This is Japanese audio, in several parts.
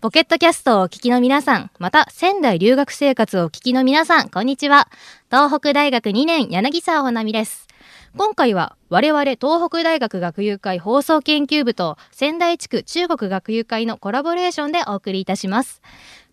ポケットキャストをお聞きの皆さん、また仙台留学生活をお聞きの皆さん、こんにちは。東北大学2年柳沢ほなみです。今回は我々東北大学学友会放送研究部と仙台地区中国学友会のコラボレーションでお送りいたします。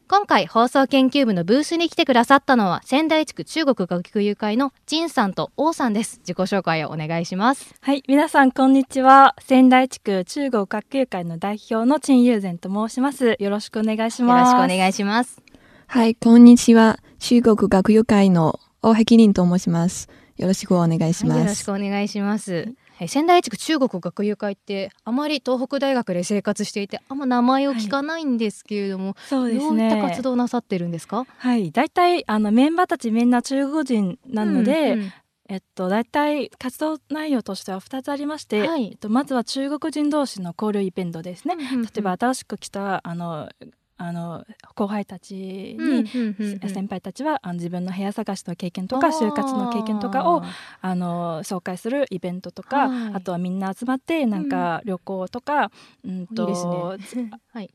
今回放送研究部のブースに来てくださったのは仙台地区中国学友会の陳さんと王さんです。自己紹介をお願いします。はい、皆さんこんにちは。仙台地区中国学友会の代表の陳友禅と申します。よろしくお願いしよます。ろしくお願いします。はい、こんにちは。中国学友会の大壁林と申します。よろしくお願いしはい、よます。ろしくお願いします。え仙台地区中国学友会ってあまり東北大学で生活していてあんま名前を聞かないんですけれども、そうですどういったね。活動をなさってるんですか？はい、大体あのメンバーたちみんな中国人なので、うんうん。えっと大体活動内容としては2つありまして、はい。えっとまずは中国人同士の交流イベントですね。例えば新しく来たあのあの後輩たちに、先輩たちはあの自分の部屋探しの経験とか就活の経験とかをあの紹介するイベントとか、はいあとはみんな集まってなんか旅行とか、うんと。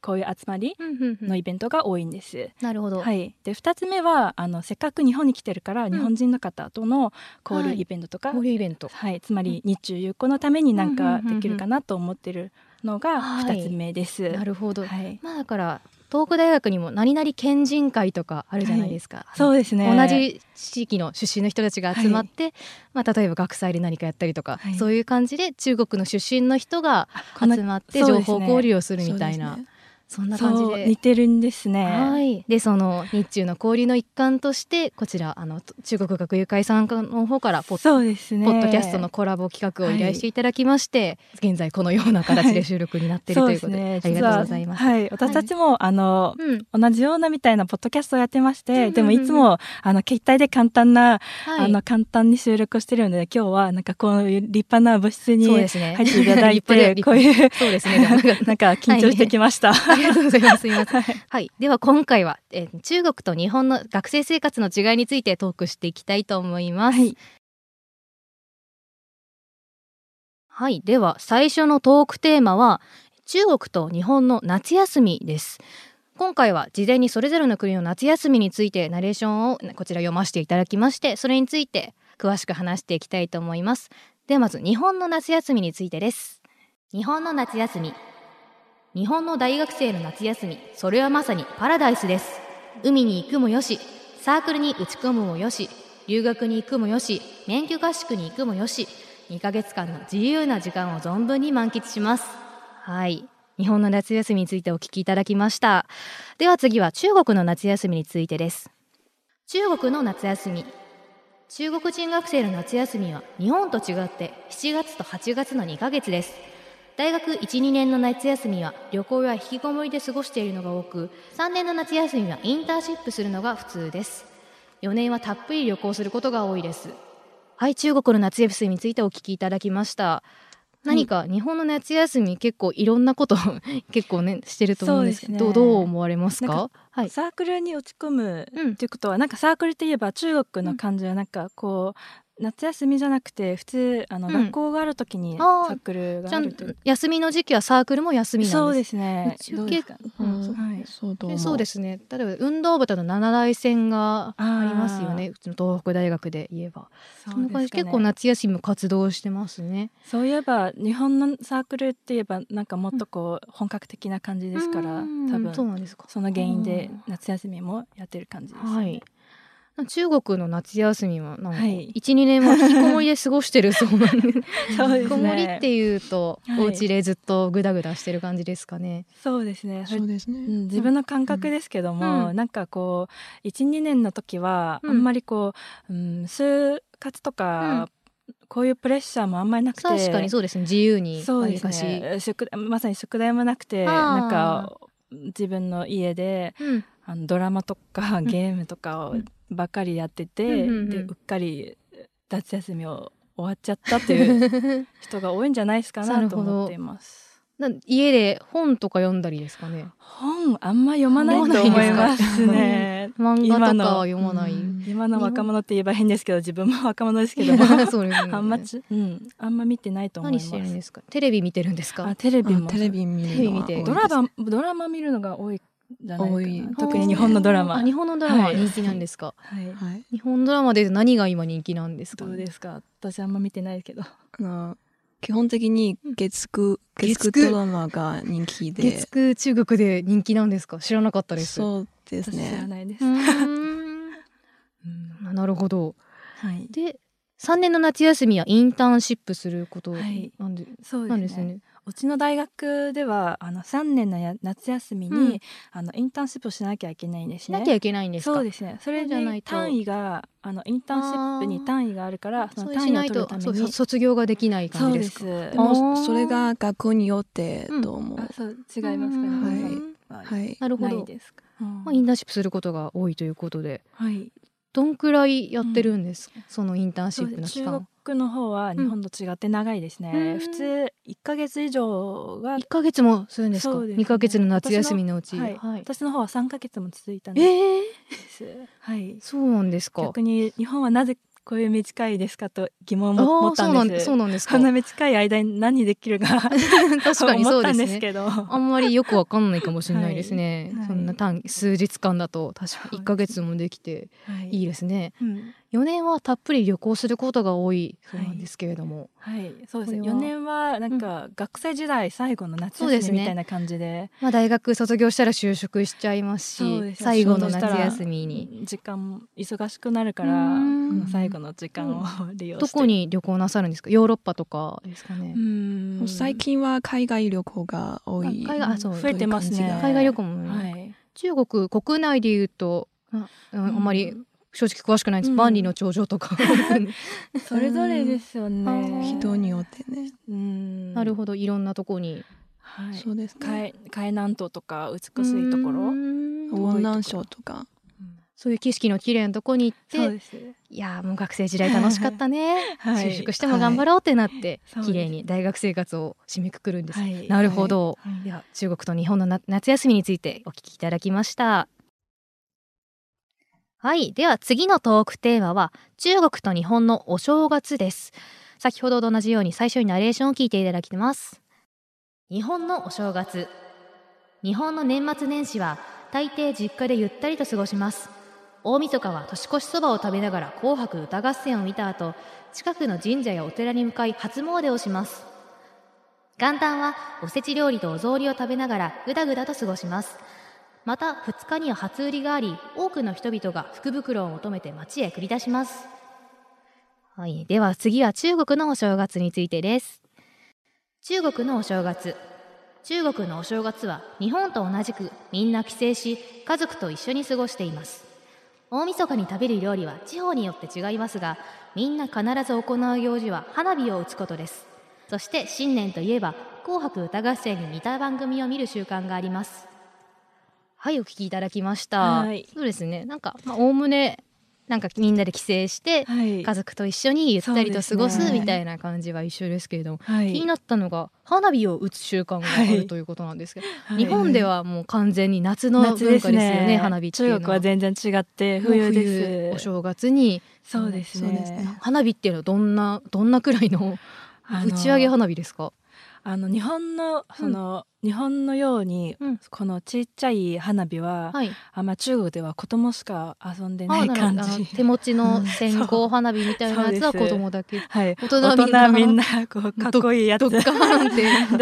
こういう集まりのイベントが多いんです。なるほど。はい、で2つ目はあのせっかく日本に来てるから、ん日本人の方との交流イベントとか、はい交流イベント。つまり日中友好のためになんかできるかなと思ってるのがはい2つ目です。なるほど。はい、まあだから東北大学にも何々県人会とかあるじゃないですか。そうですね。同じ地域の出身の人たちが集まって、まあ、例えば学祭で何かやったりとか、はい。そういう感じで中国の出身の人が集まって情報交流をするみたいな、そんな感じで似てるんですね。はい、でその日中の交流の一環としてこちらあの中国学友会さんの方からポッそうですね。ポッドキャストのコラボ企画を依頼していただきまして、現在このような形で収録になっているということで,、そうですねありがとうございます。はい、私たちも、あのうん同じようなみたいなポッドキャストをやってまして、でもいつもあの携帯で簡単な、はい、あの簡単に収録をしてるので今日はなんかこういう立派な部室に入そうですねっていただいて こういうそうですね。なんか緊張してきました。あ りがとうございます。すみません。はいはい、では今回は、えー中国と日本の学生生活の違いについてトークしていきたいと思います。はいはい、では最初のトークテーマは中国と日本の夏休みです。今回は事前にそれぞれの国の夏休みについてナレーションをこちら読ませていただきましてそれについて詳しく話していきたいと思います。ではまず日本の夏休みについてです。日本の夏休み日本の大学生の夏休みそれはまさにパラダイスです。海に行くもよしサークルに打ち込むもよし留学に行くもよし免許合宿に行くもよし2ヶ月間の自由な時間を存分に満喫します。はい。日本の夏休みについてお聞きいただきました。では次は中国の夏休みについてです。中国の夏休み。中国人学生の夏休みは日本と違って7月と8月の2ヶ月です大学12年の夏休みは旅行や引きこもりで過ごしているのが多く3年の夏休みはインターンシップするのが普通です。4年はたっぷり旅行することが多いです。はい中国の夏休みについてお聞きいただきました。何か日本の夏休み結構いろんなこと 結構ねしてると思うんですけどね。どう思われますか？はい。サークルに打ち込むうんっていうことは、なんかサークルって言えば中国の感じはなんかこう夏休みじゃなくて普通あの、うん。学校がある時にサあー。ークルがあるという休みの時期はサークルも休みなんです。そうですね。うちどうですか？うん。う。んはい。でそうですね。例えば運動部との七大戦がありますよね。うちの東北大学で言えば。そそんな感じ結構夏休みも活動してますね。そういえば日本のサークルって言えばなんかもっとこう本格的な感じですからうん。多分そうなんですか。その原因でうん。夏休みもやってる感じですよね、はい中国の夏休みはなんかはい。12、年も引きこもりで過ごしてるそうなんで そうですね。引きこもりっていうと、はい。お家でずっとグダグダしてる感じですかね。そうですね。そうですね。うん、自分の感覚ですけども、うん。なんかこう12年の時はうん。あんまりこう、うん、就活とか、こういうプレッシャーもあんまりなくて確かにそうですね。自由にそうですね。宿まさに宿題もなくてなんか自分の家でうんあのドラマとかん。ゲームとかをばっかりやってて、うんでうっかり夏休みを終わっちゃったっていう 人が多いんじゃないですかなるほど。なと思っています。な家で本とか読んだりですかね？本あんま読まないと思いますね。漫画とか今のは読まない、うん。今の若者って言えば変ですけど自分も若者ですけども。ね。あんまち、うん、あんま見てないと思い何ます。してるんですか？テレビ見てるんですか？あテレビも。あテレビ見るのはテレビ見て多いです。ドラマドラマ見るのが多いじゃないか多いな。特に日本のドラマ。あ日本のドラマははい。人気なんですか、はい。はい。日本ドラマで何が今人気なんですか？どうですか？私あんま見てないけど。あの基本的に月9、月月九9ドラマが人気で。月9中国で人気なんですか？知らなかったです。そうです私知らね。ないです、うーん。うん。なるほど。はい。で3年の夏休みはインターンシップすることはい。なんで,、そうなんですすね。うちの大学ではあの3年のや夏休みに、うん。あのインターンシップをしなきゃいけないんですね。しなきゃいけないんですか？そうですね。それじゃない単位があのインターンシップに単位があるからそその単位を取るために。そう卒業ができない感じですか？そうでもそれが学校によってと思う。あそう違いますかね。うん。はい。はい。なるほど。ないですか？うん。まあ、インターンシップすることが多いということで。はい。どんくらいやってるんですか、そのインターンシップの期間。中国の方は日本と違って長いですね。うん。普通1ヶ月以上が1ヶ月もするんですか？そうですね。2ヶ月の夏休みのうち。はい。はい。私の方は3ヶ月も続いたんでえー、す。はい。そうなんですか。逆に日本はなぜこういう短いですかと疑問も持っーそうなんでたんです。そうなんですか。こんな短い間に何できるか 確かにそ思ったんうですねですけど。あんまりよくわかんないかもしれないですね、はい。そんな短数日間だと確か1ヶ月もできてはい。いいですね。うん4年はたっぷり旅行することが多いそうなんですけれども、はい、そうですね。これは。4年はなんか学生時代最後の夏そうですね休みみたいな感じで、まあ、大学卒業したら就職しちゃいますしね最後の夏休みに。時間忙しくなるから、最後の時間を利用して。どこに旅行なさるんですか？ヨーロッパとかですかね。う、ん。最近は海外旅行が多い。あ海外あそう増えてますね。海外旅行も、はい。中国国内でいうとあああんまり正直詳しくないんです、うん。万里の長城とか。それぞれですよあね。ー人によってね。うん。なるほど。いろんなとこに。はい。そうですね。海海南島とか美しいとこうろ。ん雲南省とか。そういう景色の綺麗なとこに行ってそうです。いやーもう学生時代楽しかったね、はい。就職しても頑張ろうってなって、はい。綺麗に大学生活を締めくくるんです、はい。なるほど、はい。いや中国と日本のな夏休みについてお聞きいただきましたはい。では次のトークテーマは中国と日本のお正月です。先ほどと同じように最初にナレーションを聞いていただきます。日本のお正月。日本の年末年始は大抵実家でゆったりと過ごします。大晦日は年越しそばを食べながら紅白歌合戦を見た後近くの神社やお寺に向かい初詣をします。元旦はおせち料理とお雑煮を食べながらぐだぐだと過ごします。また2日には初売りがあり多くの人々が福袋を求めて街へ繰り出します。はい、では次は中国のお正月についてです。中国のお正月。中国のお正月は日本と同じくみんな帰省し家族と一緒に過ごしています。大晦日に食べる料理は地方によって違いますがみんな必ず行う行事は花火を打つことです。そして新年といえば紅白歌合戦に似た番組を見る習慣があります。はいお聞きいただきました。はい。そうですね。なんかまあおおむねなんかみんなで帰省してはい。家族と一緒にゆったりと過ごすみたいな感じは一緒ですけれども、はい。気になったのが花火を打つ習慣があるということなんですけど、はい。日本ではもう完全に夏の文化夏ですよね花火っていうの中国は全然違って冬です。お正月にそうですね。ね。花火っていうのはどんなどんなくらいの打ち上げ花火ですか？あの日本のその、日本のように、うん。このちっちゃい花火は、はい。あんま中国では子供しか遊んであない感じ。手持ちの線香花火みたいなやつは子供だけ。はい。大大人はみんな人みんなこうかっこいいやつ。で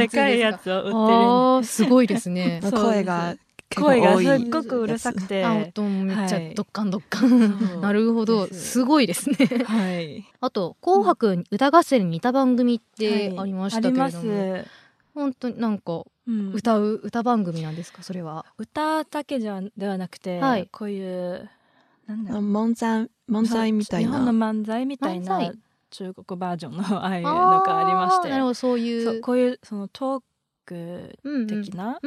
か？いやつを売ってる。すごいですね。声が声がすっごくうるさくて。あ音もめっちゃはい。ドッカンドッカン、なるほど。ですすごいですね。はい。あと「紅白歌合戦」に似た番組ってはいありましたけれども、あります。本当になんかうん。歌う歌番組なんですか？それは。歌だけじゃではなくて、はい。こういうなんだあろう。漫才漫才みたい日本のな。漫才みたいな中国バージョンのああいうのがありまして。ーなるほどそういう。そうこういうそのトーク的な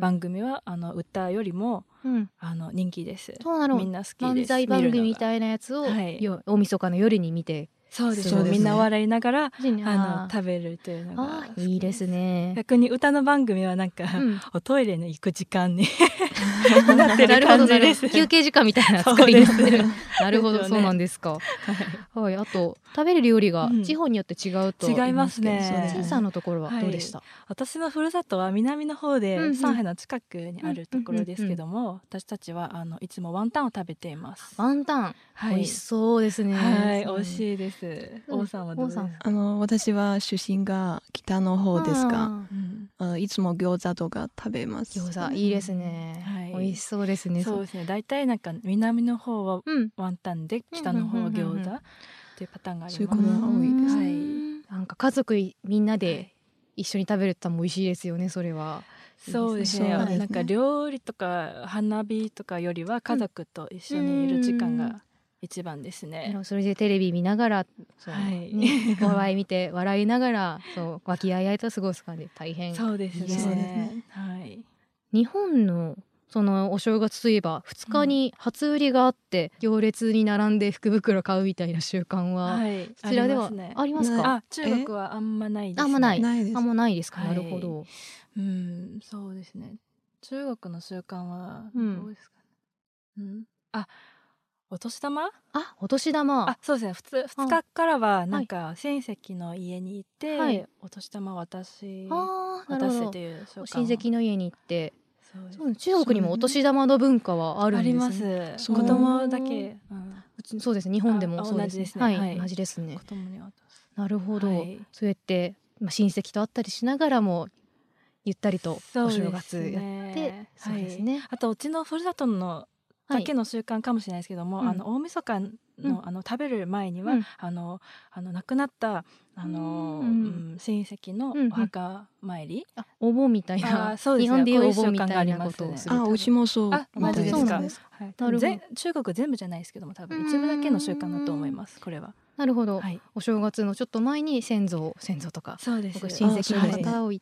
番組は、あの歌よりもうん。あの人気です。そうなの。みんな好きです。漫才番組みいたいなやつを、はい。よ大晦日の夜に見てそうですそうですね。みんな笑いながらああの食べるというのあがーいいですね。逆に歌の番組はなんか、うん。おトイレに行く時間に なってる感じです。休憩時間みたいな作りになってる。なるほど、そうなんですか。はい、あと食べる料理がうん。地方によって違うと言違いますね。小さなところはどうでした？私のふるさとは南の方で、うんうん。上海の近くにあるところですけども、私たちはあのいつもワンタンを食べています。ワンタン、はい。美味しそうですね。はい、美味しいです。うん王さんはどうです？か。あの私は出身が北の方ですが、あうんあいつも餃子とか食べます。ー餃子いいですね。はい美味しそうですね。そうですね。大体なんか南の方はうん。ワンタンで北の方は餃子っていうパターンがありそういうます。ことが多いですはいなんか家族みんなはでい一緒に食べるとも美味しいですよね。それは。そうですねそうですねなんか料理とか花火とかよりは家族と一緒にいる時間うんが一番ですね。それでテレビ見ながら、はいね、笑い見て笑いながらそう和気あいあいと過ごす感じ大変そうですねね。はい。日本のそのお正月といえば2日に初売りがあって、行列に並んで福袋買うみたいな習慣は、はい。そちらではありますか？あ、中国はあんまないです、ね。あんまないないですあん。まないですか、はいなるほどうん、そうですね。中国の習慣はうんどうですかね？うん。あ、お年玉？あお年玉。あ、そうですね。普通二日からはなんか親戚の家に行って、はい。お年玉渡し渡すという親戚の家に行って。そうです。そう中国にもお年玉の文化はあるんです、ね、あります。子供だけ、うん、そうですね。日本でもあそうですね。はい、はい。同じですね。子供に渡す。なるほど、はい。そうやって、まあ、親戚と会ったりしながらもゆったりとお正月やってね。そうですね。あとうちのふるさとのだけの習慣かもしれないですけども、うん。あの大晦日の、うん。あの食べる前には、うん。あのあの亡くなったあの、うん。うん親戚のお墓参り、あお盆みたいあなーそうですね日本でいうお盆みたいながありますねことをす。るあ、うちもそう。あマジですか。そうなんですはい。なるほど。ぜ中国全部じゃないですけども多分。一部だけの習慣だと思いますこれは。なるほど、はい。お正月のちょっと前に先祖先祖とかそうです。僕親戚のあそうですね方をい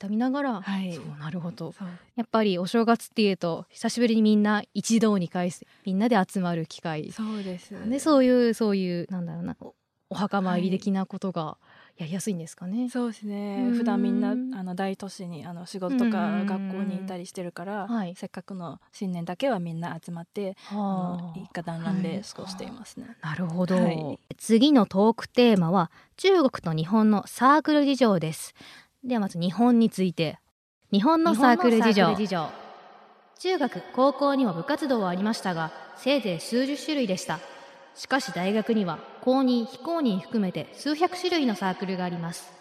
悼みながら、はい。そうなるほど。やっぱりお正月っていうと久しぶりにみんな一堂に会すみんなで集まる機会。そうです。でそういうそういうなんだろうなおお墓参り的なことがやりやすいんですかね。そうですね。うん。普段みんなあの大都市にあの仕事とかうん学校にいたりしてるから、はい。せっかくの新年だけはみんな集まってあ。のはあ一家団らんで過ごしていますね。なるほど、はい。次のトークテーマは中国と日本のサークル事情ですではまず日本について。日本のサークル事情。中学高校にも部活動はありましたがせいぜい数十種類でした。しかし大学には公認非公認含めて数百種類のサークルがあります。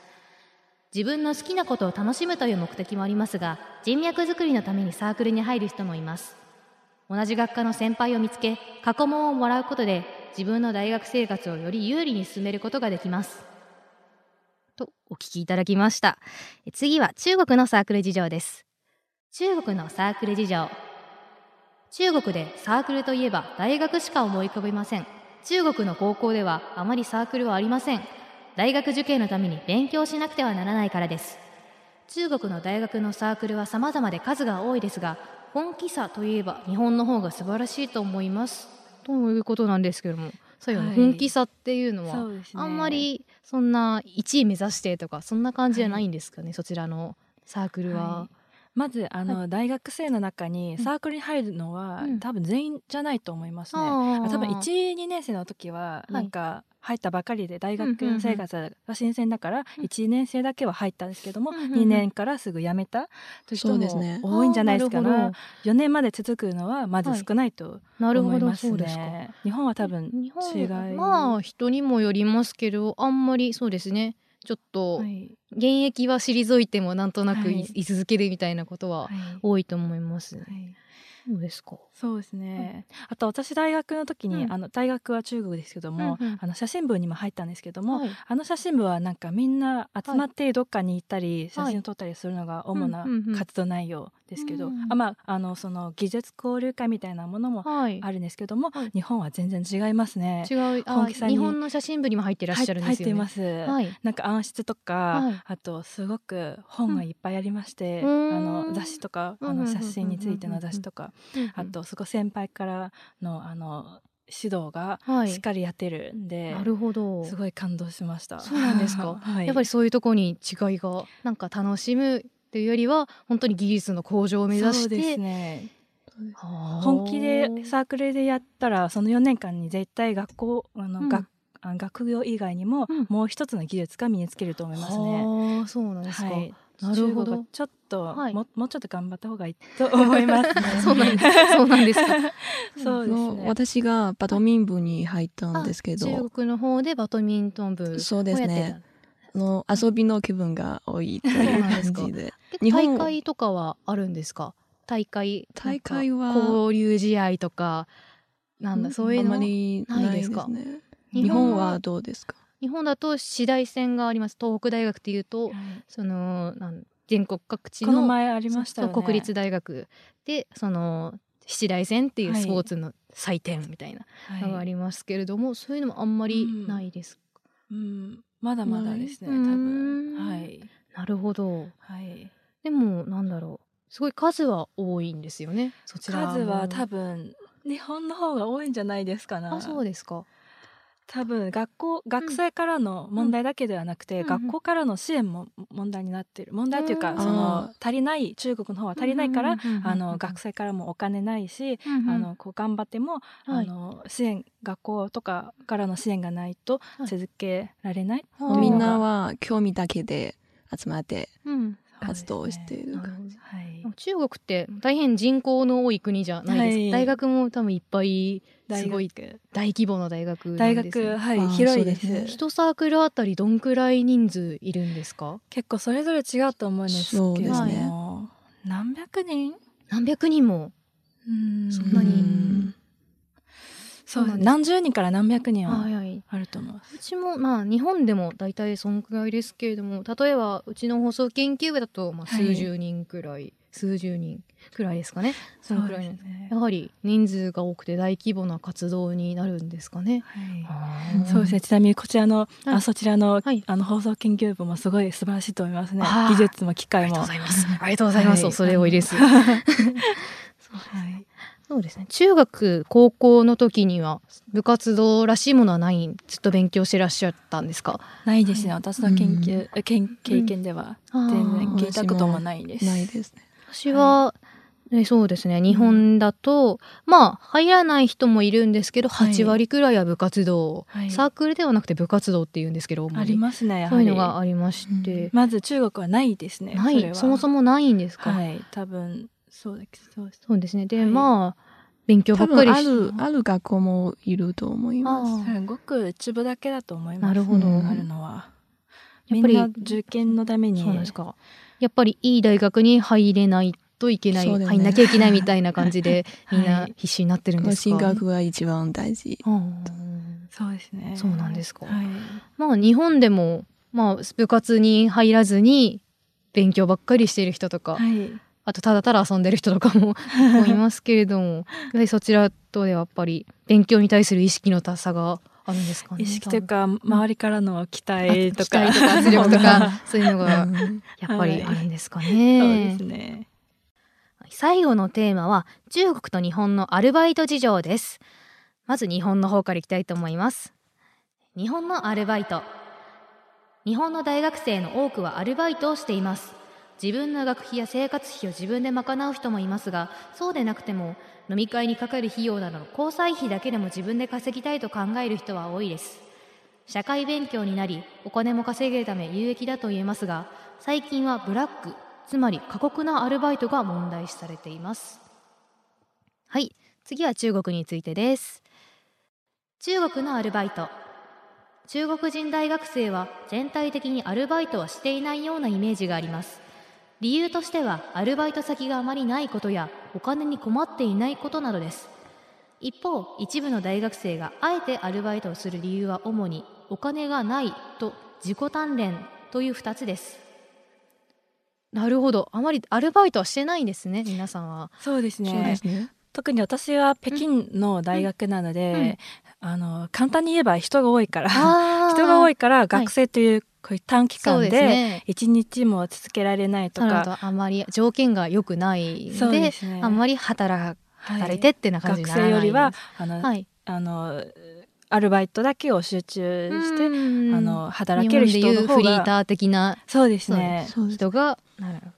自分の好きなことを楽しむという目的もありますが人脈作りのためにサークルに入る人もいます。同じ学科の先輩を見つけ過去問をもらうことで自分の大学生活をより有利に進めることができます。とお聞きいただきました。え次は中国のサークル事情です。中国のサークル事情。中国でサークルといえば大学しか思い浮かびません。中国の高校ではあまりサークルはありません。大学受験のために勉強しなくてはならないからです。中国の大学のサークルは様々で数が多いですが本気さといえば日本の方が素晴らしいと思います。ということなんですけども。そうい。う本気さっていうのは、そうですね。あんまりそんな1位目指してとかそんな感じじゃないんですかね、そちらのサークルは。はいまずあの、大学生の中にサークルに入るのは、うん。多分全員じゃないと思いますね。多分12年生の時ははい。なんか入ったばかりで大学生活が新鮮だからうん。1年生だけは入ったんですけどもうんうんうん。2年からすぐ辞めたという人も多いんじゃないですかあーなるほな4年まで続くのはまず少ないとなるほど思いますそうですか。ね。日本は多分違い。まあ人にもよりますけどあんまりそうですね。ちょっとはい現役は退いてもなんとなくい,、はい。居続けるみたいなことははい。多いと思います。はい。どうですか？そうですね、あと私大学の時に、うん。あの大学は中国ですけども、うんうん。あの写真部にも入ったんですけども、はい。あの写真部はなんかみんな集まってどっかに行ったり、写真を撮ったりするのが主なうんうんうん。活動内容ですけど、うんあまああのその技術交流会みたいなものもはい。あるんですけども、はい。日本は全然違いますね。違う。あ本気さに日本の写真部にも入ってらっしゃるんですよね。入っています。はい。なんか暗室とか、はいあとすごく本がいっぱいありまして、うん。あの雑誌とかあの写真についての雑誌とか、あうん。とすごい先輩からのあの指導がはい。しっかりやってるんで、なるほど。すごい感動しました。そうなんですか？はい、やっぱりそういうところに違いがなんか楽しむっていうよりは本当に技術の向上を目指して。そうですね。はあ。本気でサークルでやったらその4年間に絶対学校あの、うん。学あ学業以外にも、うん。もう一つの技術が身につけると思いますね。はあそうなんですか、はい、なるほど。ちょっと、はい。ももうちょっと頑張った方がいいと思いますね。そうなんです。そうなんですか。そうですのね。私がバドミン部に入ったんですけど、中国の方でバドミントン部をやってた。そうですね。の遊びの気分が多いといそう感じで。結構日本。大会とかはあるんですか？大会大会は。交流試合とかなんだそういうの？あまりないでないですか？すね。日本はどうですか？日本だと市大戦があります。東北大学っていうとはい。そのなん全国各地このの前ありました国立大学。でその七大戦っていうはい。スポーツの祭典みたいなのがあはい。りますけれども、そういうのもあんまりないです、うん、まだまだですね。多分。はい。なるほど。はい。でもなんだろう。すごい数は多いんですよねそちらも数は多分日本の方が多いんじゃないですかな。あそうですか多分学校学生からの問題だけではなくて、うん。学校からの支援も問題になっている。問題というか、うん。そのあ足りない中国の方は足りないから、あの学生からもお金ないし、うんうんあのこう頑張っても、はい。あの支援学校とかからの支援がないとはい。続けられない、あーみんなは興味だけで集まってうん活動しているなるほどはい、中国って大変人口の多い国じゃないですか、はい。大学も多分いっぱいすごい大規模な大学なん大ですね学はい広いです。一サークルあたりどんくらい人数いるんですか？結構それぞれ違うと思うんですけど。すね。何百人？何百人も。うん。そんなに。うんそうそうなんです。何十人から何百人ははい。はいあると思います。うちもまあ日本でも大体そんくらいですけれども例えばうちの放送研究部だとまあはい数十人くらい、数十人くらいですかね。そのくらいです。ね。やはり人数が多くて大規模な活動になるんですかね。はい。そうですね。ちなみにこちらの、はい。あそちらの、はい。あの放送研究部もすごい素晴らしいと思いますね。技術も機ありがとう械も。ございます。ありがとうございます。はい。恐れ多いです。はい。そうですね。中学、高校の時には部活動らしいものはない、ずっと勉強してらっしゃったんですか？ないですね。は私の研究、え研経験では全然聞いたこともないです。ないですね。私は、ね、そうですね。日本だと、まあ入らない人もいるんですけど、はい8割くらいは部活動、はいサークルではなくて部活動っていうんですけど、ありますね。やそういうのがありまして、まず中国はないですね。ない、そもそもないんですか？はい。多分そうです。そうです。そうですね。で、はいまあ勉強ば多っかりし分あるある学校もいると思います。ごく一部だけだと思います。なるほど。うんあるのは。やっぱり受験のために。そうですか。やっぱりいい大学に入れないといけない、ね入んなきゃいけないみたいな感じで、は いみんな必死になってるんですか？進学が一番大事。そうですね。そうなんですかはい。まあ日本でも、まあ部活に入らずに勉強ばっかりしてる人とか、はい。あとただただ遊んでる人とかも いますけれども、やはりそちらとではやっぱり勉強に対する意識の高さがあるんですかね。意識というか、周りからの期待と期か。待とか圧力とか、そういうのがうんやっぱりあるんですかそうね。ですね。最後のテーマは中国と日本のアルバイト事情ですまず日本の方からいきたいと思います日本のアルバイト日本の大学生の多くはアルバイトをしています自分の学費や生活費を自分で賄う人もいますがそうでなくても飲み会にかかる費用などの交際費だけでも自分で稼ぎたいと考える人は多いです。社会勉強になりお金も稼げるため有益だと言えますが最近はブラックつまり過酷なアルバイトが問題視されています。はい次は中国についてです。中国のアルバイト。中国人大学生は全体的にアルバイトはしていないようなイメージがあります。理由としてはアルバイト先があまりないことやお金に困っていないことなどです。一方一部の大学生があえてアルバイトをする理由は主にお金がないと自己鍛錬という2つです。なるほど。あまりアルバイトはしてないんですね皆さんは。そうですね。すね。特に私は北京の大学なので、あの簡単に言えば人が多いからあ人が多いいから学生というこういう短期間でね一日も続けられないとか、なるほどあまり条件が良くないのでね。あんまり働はい働いてってな感じに学ならない生よりはあの、はい。あのアルバイトだけを集中して、うん。あの日働ける人のフリーター的なそうですね。人が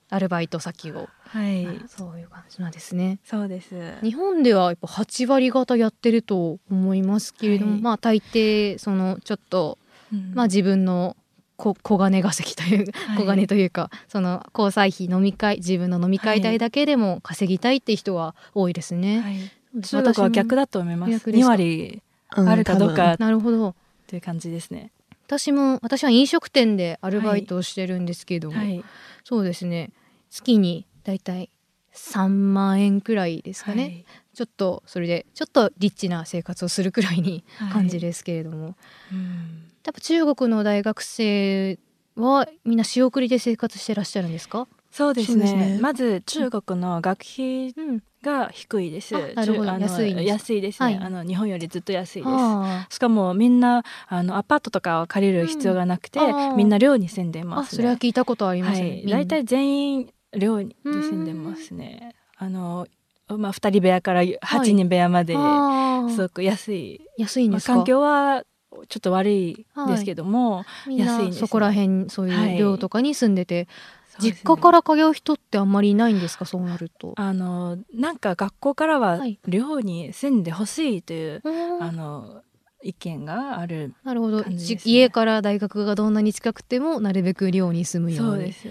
アルバイト先を、はい。そういう感じなんですね。そうです。日本ではやっぱ8割方やってると思いますけれども、はい。まあ大抵そのちょっと、うん。まあ自分のこ小金稼ぎというはい。小金というか、その交際費飲み会自分の飲み会代だけでも稼ぎたいって人は多いですね。はい。私中国はも逆だと思います。2逆ですか割うんあるかどうか多分。なるほど。という感じですね。私も私は飲食店でアルバイトをしてるんですけども、はい。そうですね。月にだいたい3万円くらいですかね、ちょっとそれでちょっとリッチな生活をするくらいにはい。感じですけれども、うんやっぱ中国の大学生はみんな仕送りで生活してらっしゃるんですか、そうですね。ね。まず中国の学費うん、が低いです。あなるほど。中あの安い安いですね、はい。あの日本よりずっと安いです。あ。しかもみんなあのアパートとかを借りる必要がなくて、うん。みんな寮に住んであます、ね、それは聞いたことありますね、はい、大体全員寮に住んでますね。あのまあ、2人部屋から8人部屋まで、あ。ーすごく安い、まあ、安いんですか、環境はちょっと悪いですけども、みんな安いんですね。そこら辺そういう寮とかに住んでて、そうですね。実家から通う人ってあんまりいないんですか？そうなると。あのなんか学校からははい。寮に住んでほしいという、うん。あの意見があるなるほど、家から大学がどんなに近くてもなるべく寮に住むように。そうです。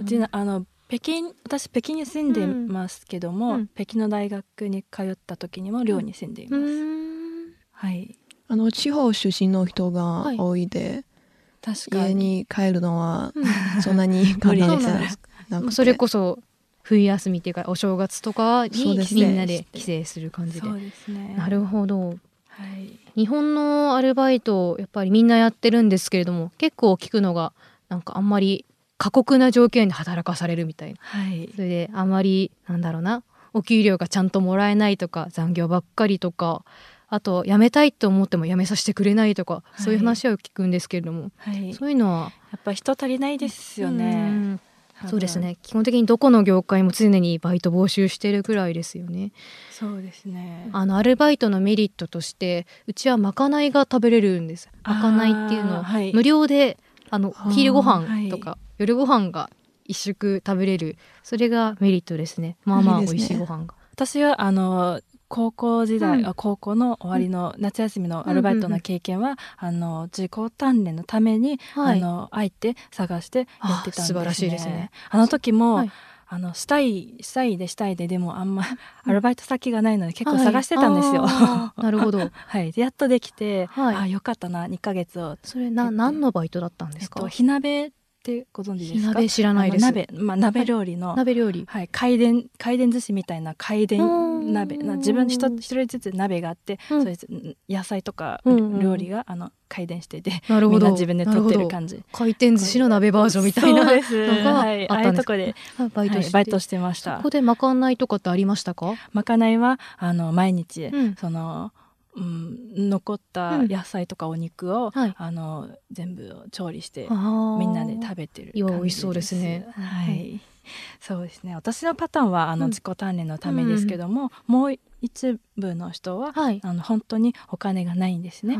うちのあの北京私北京に住んでますけども、うん。北京の大学に通った時にも寮に住んでいます、はいあの地方出身の人が多いで、確か家にに帰るのはうん。そんなに簡単じゃ無理ですなくて。それこそ冬休みっていうかお正月とかにね。みんなで帰省する感じで。そうですね。なるほど。はい。日本のアルバイトやっぱりみんなやってるんですけれども結構聞くのがなんかあんまり過酷な条件で働かされるみたいな。はい。それであまりなんだろうなお給料がちゃんともらえないとか残業ばっかりとかあと辞めたいと思っても辞めさせてくれないとか、い。そういう話を聞くんですけれども。はい。そういうのは。やっぱ人足りないですようねそうですね。基本的にどこの業界も常にバイト募集してるくらいですよね。そうですね。あのアルバイトのメリットとしてうちはまかないが食べれるんです。まかないっていうのははい。無料であの昼ごはい。飯とか夜ご飯が一食食べれる。それがメリットですね。まあまあ美味しいご飯が。私はあの高校時代、うん。あ高校の終わりの夏休みのアルバイトの経験は、あの自己鍛錬のために、はい。あの相手探してやってたんです、ね、あ素晴らしいですね。あの時も、はい。あのしたいしたいでしたいででもあんまアルバイト先がないので結構探してたんですよ。はいなるほど。はい、でやっとできて、はい。あよかったな2ヶ月を、それな何のバイトだったんですか、えっと、火鍋ってご存知ですか？火鍋知らないです。鍋、まあ、鍋料理の、鍋料理。はい、回転回転寿司みたいな回転うん鍋な自分一人一人ずつ鍋があって、うん。それで野菜とかうんうん。料理があの回転してて、なるほど。みんな自分で取ってる感じ。回転寿司の鍋バージョンみたいなのがはい、ああいうとこで、はいバイトして、はいバイトしてました。そこでまかないとかってありましたか？まかないはあの毎日、うん。その、うん、残った野菜とかお肉を、はい。あの全部調理してみんなで食べてる感じいや美味しそうですね。はい、そうですね。私のパターンはあのうん自己鍛錬のためですけども、もう一部の人は、はい。あの本当にお金がないんですね。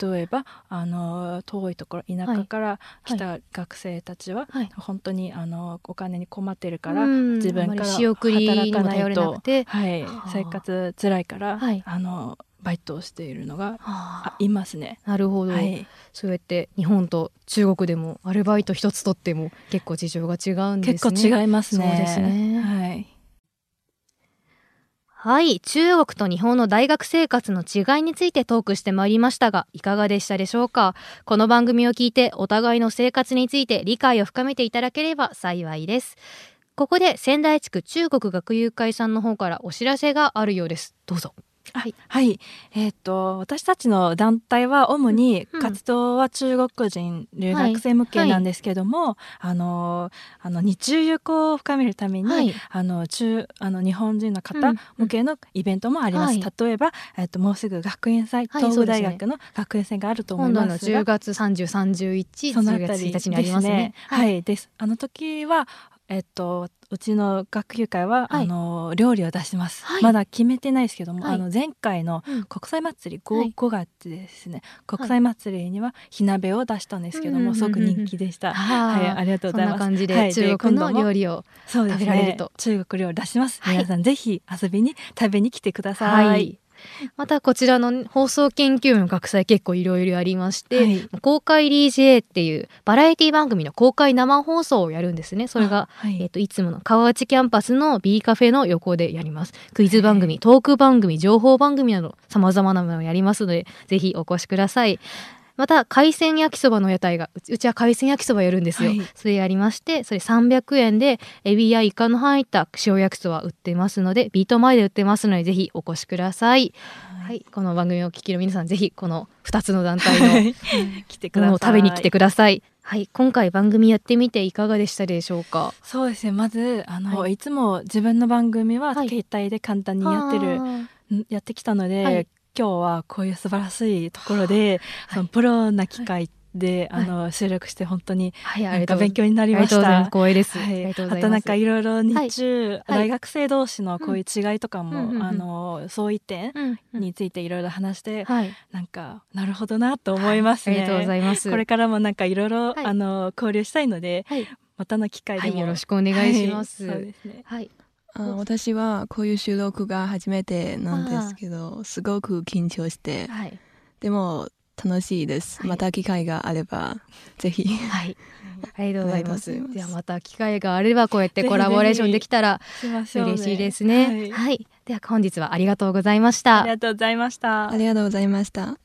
例えばあの遠いところ田舎から来た学生たちは、はい。本当にあのお金に困ってるから、うん。自分から働かないとはい。はあ。生活辛いから、はい。あのバイトをしているのがいますね。なるほど、はい、そうやって日本と中国でもアルバイト一つとっても結構事情が違うんですね。結構違いますね。そうですね。はい。はい中国と日本の大学生活の違いについてトークしてまいりましたがいかがでしたでしょうか？この番組を聞いてお互いの生活について理解を深めていただければ幸いです。ここで仙台地区中国学友会さんの方からお知らせがあるようです。どうぞ。はい、はい、えっ、と私たちの団体は主にうん。活動は中国人留学生向けなんですけども、あのあの日中友好を深めるために、はい。あの中あの日本人の方うん。向けのイベントもあります。はい。例えばえっ、ともうすぐ学園祭、はい東北大学の学園祭があると思い今度のますが、10月30、31、10そのあたり月1日にありますね。はい、です。あの時はえっとうちの学友会は、はい。あの料理を出します、はい。まだ決めてないですけども、はい。あの前回のうん。国際祭り 5,、はい。5月ですね。国際祭りには火鍋を出したんですけども、すごく人気でした、はいはいありがとうございます。そんな感じで、はい中国の料理を食べられるねと。中国料理出します、はい。皆さんぜひ遊びに食べに来てください、はいまたこちらの放送研究部の学祭結構いろいろありまして、はい。公開 DJ っていうバラエティ番組の公開生放送をやるんですね。それがあはい。えっといつもの川内キャンパスの B カフェの横でやります。クイズ番組トーク番組情報番組など様々なものをやりますのでぜひお越しくださいまた海鮮焼きそばの屋台がうちは海鮮焼きそばやるんですよ、はい。それやりましてそれ300円でエビやイカの入った塩焼きそば売ってますのでビート前で売ってますのでぜひお越しください。はい、この番組をお聞きの皆さんぜひこの2つの団体のはい。来てください。食べに来てください。はい。今回番組やってみていかがでしたでしょうか？そうですね。まずあの、、はいつも自分の番組ははい。携帯で簡単にやってる、あー。んやってきたので、はい今日はこういう素晴らしいところで、そのプロな機会で、はい。あの収録して本当になんか勉強になりました。ありがとうござい。光栄です。はい、あとなんかいろいろ日中、はい。大学生同士のこういう違いとかも、あの相違点についていろいろ話して、はい、なんかなるほどなと思いますね。ありがとうございます。これからもなんかいろいろ、はい。あの交流したいので、はい、またの機会でよろしくお願いします。はい、あ私はこういう収録が初めてなんですけどすごく緊張してはい、でも楽しいです、はい。また機会があればぜひ。はい、ありがとうございます。ではまた機会があればこうやってコラボレーションできたら嬉しいですね。はい。はい、では本日はありがとうございました。あり。がとうございました。あ。りがとうございました